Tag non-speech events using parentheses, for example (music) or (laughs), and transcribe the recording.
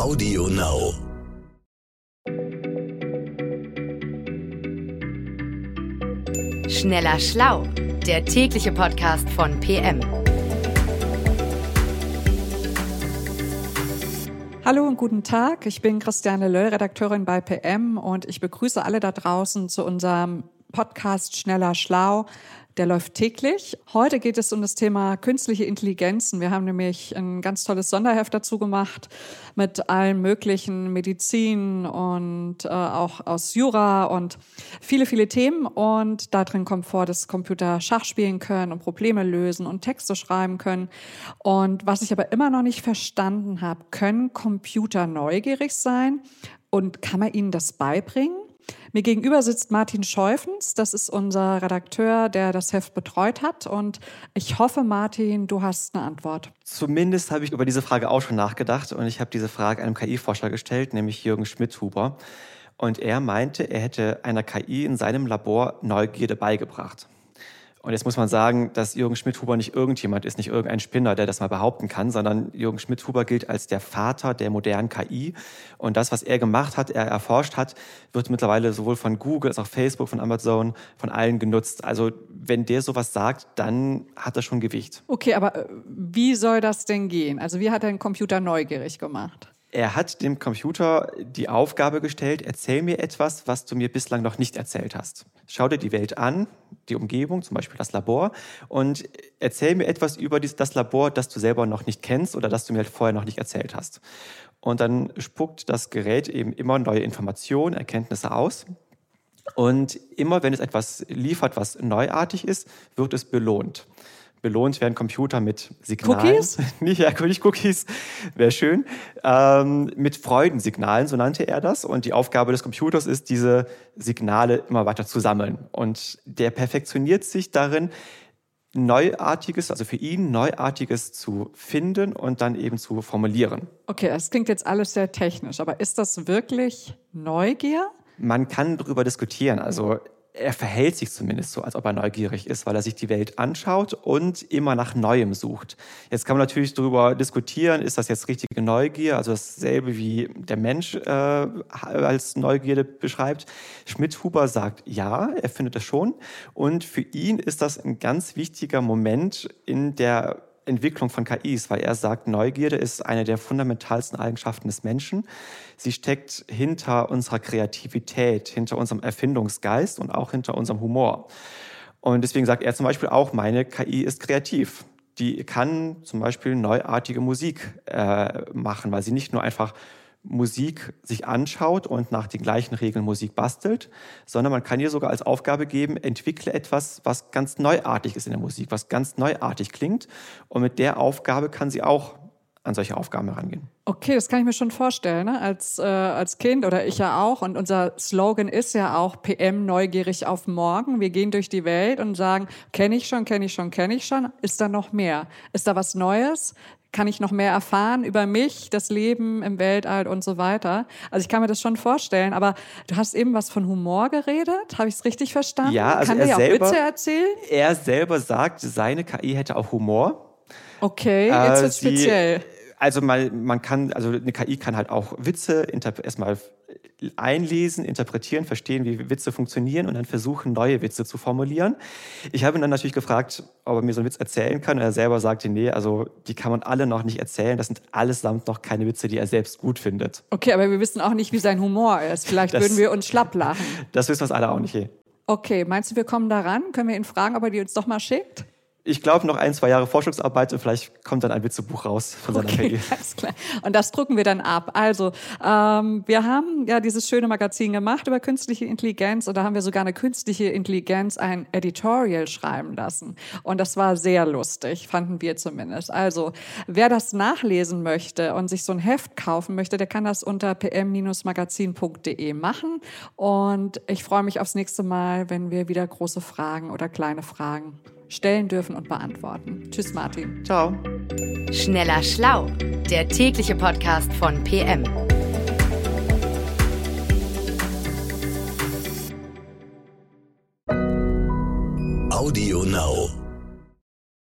Audio Now. Schneller Schlau, der tägliche Podcast von PM. Hallo und guten Tag. Ich bin Christiane Löll, Redakteurin bei PM und ich begrüße alle da draußen zu unserem Podcast Schneller Schlau. Der läuft täglich. Heute geht es um das Thema künstliche Intelligenzen. Wir haben nämlich ein ganz tolles Sonderheft dazu gemacht mit allen möglichen Medizin und äh, auch aus Jura und viele, viele Themen. Und da drin kommt vor, dass Computer Schach spielen können und Probleme lösen und Texte schreiben können. Und was ich aber immer noch nicht verstanden habe, können Computer neugierig sein? Und kann man ihnen das beibringen? Mir gegenüber sitzt Martin Scheufens. Das ist unser Redakteur, der das Heft betreut hat. Und ich hoffe, Martin, du hast eine Antwort. Zumindest habe ich über diese Frage auch schon nachgedacht. Und ich habe diese Frage einem KI-Forscher gestellt, nämlich Jürgen Schmidhuber. Und er meinte, er hätte einer KI in seinem Labor Neugierde beigebracht. Und jetzt muss man sagen, dass Jürgen Schmidhuber nicht irgendjemand ist, nicht irgendein Spinner, der das mal behaupten kann, sondern Jürgen Schmidhuber gilt als der Vater der modernen KI. Und das, was er gemacht hat, er erforscht hat, wird mittlerweile sowohl von Google als auch Facebook, von Amazon, von allen genutzt. Also wenn der sowas sagt, dann hat er schon Gewicht. Okay, aber äh, wie soll das denn gehen? Also wie hat er den Computer neugierig gemacht? Er hat dem Computer die Aufgabe gestellt, erzähl mir etwas, was du mir bislang noch nicht erzählt hast. Schau dir die Welt an, die Umgebung, zum Beispiel das Labor, und erzähl mir etwas über das Labor, das du selber noch nicht kennst oder das du mir halt vorher noch nicht erzählt hast. Und dann spuckt das Gerät eben immer neue Informationen, Erkenntnisse aus. Und immer wenn es etwas liefert, was neuartig ist, wird es belohnt. Belohnt werden Computer mit Signalen. Cookies? (laughs) Nicht, ja, nicht Cookies, wäre schön. Ähm, mit Freudensignalen, so nannte er das. Und die Aufgabe des Computers ist, diese Signale immer weiter zu sammeln. Und der perfektioniert sich darin, Neuartiges, also für ihn Neuartiges zu finden und dann eben zu formulieren. Okay, das klingt jetzt alles sehr technisch, aber ist das wirklich Neugier? Man kann darüber diskutieren. Also er verhält sich zumindest so, als ob er neugierig ist, weil er sich die Welt anschaut und immer nach Neuem sucht. Jetzt kann man natürlich darüber diskutieren, ist das jetzt richtige Neugier, also dasselbe wie der Mensch äh, als Neugierde beschreibt. Schmidt-Huber sagt ja, er findet das schon. Und für ihn ist das ein ganz wichtiger Moment in der Entwicklung von KIs, weil er sagt, Neugierde ist eine der fundamentalsten Eigenschaften des Menschen. Sie steckt hinter unserer Kreativität, hinter unserem Erfindungsgeist und auch hinter unserem Humor. Und deswegen sagt er zum Beispiel auch, meine KI ist kreativ. Die kann zum Beispiel neuartige Musik äh, machen, weil sie nicht nur einfach Musik sich anschaut und nach den gleichen Regeln Musik bastelt, sondern man kann ihr sogar als Aufgabe geben, entwickle etwas, was ganz neuartig ist in der Musik, was ganz neuartig klingt. Und mit der Aufgabe kann sie auch an solche Aufgaben herangehen. Okay, das kann ich mir schon vorstellen, ne? als, äh, als Kind oder ich ja auch. Und unser Slogan ist ja auch PM neugierig auf morgen. Wir gehen durch die Welt und sagen, kenne ich schon, kenne ich schon, kenne ich schon. Ist da noch mehr? Ist da was Neues? Kann ich noch mehr erfahren über mich, das Leben im Weltall und so weiter. Also ich kann mir das schon vorstellen, aber du hast eben was von Humor geredet, habe ich es richtig verstanden? Ja, also kann er der selber, auch Witze erzählen? Er selber sagt, seine KI hätte auch Humor. Okay, jetzt Äh, wird's speziell. Also mal, man kann, also eine KI kann halt auch Witze erstmal einlesen, interpretieren, verstehen, wie Witze funktionieren und dann versuchen, neue Witze zu formulieren. Ich habe ihn dann natürlich gefragt, ob er mir so einen Witz erzählen kann. Und er selber sagte, nee, also die kann man alle noch nicht erzählen. Das sind allesamt noch keine Witze, die er selbst gut findet. Okay, aber wir wissen auch nicht, wie sein Humor ist. Vielleicht Das- würden wir uns schlapp lachen. Das wissen wir uns alle auch nicht. Okay, meinst du, wir kommen daran? Können wir ihn fragen, ob er die uns doch mal schickt? Ich glaube, noch ein, zwei Jahre Forschungsarbeit und vielleicht kommt dann ein Witzebuch raus von seiner Okay, (laughs) alles klar. Und das drucken wir dann ab. Also, ähm, wir haben ja dieses schöne Magazin gemacht über künstliche Intelligenz und da haben wir sogar eine künstliche Intelligenz ein Editorial schreiben lassen. Und das war sehr lustig, fanden wir zumindest. Also, wer das nachlesen möchte und sich so ein Heft kaufen möchte, der kann das unter pm-magazin.de machen. Und ich freue mich aufs nächste Mal, wenn wir wieder große Fragen oder kleine Fragen stellen dürfen und beantworten. Tschüss, Martin. Ciao. Schneller Schlau, der tägliche Podcast von PM. Audio Now.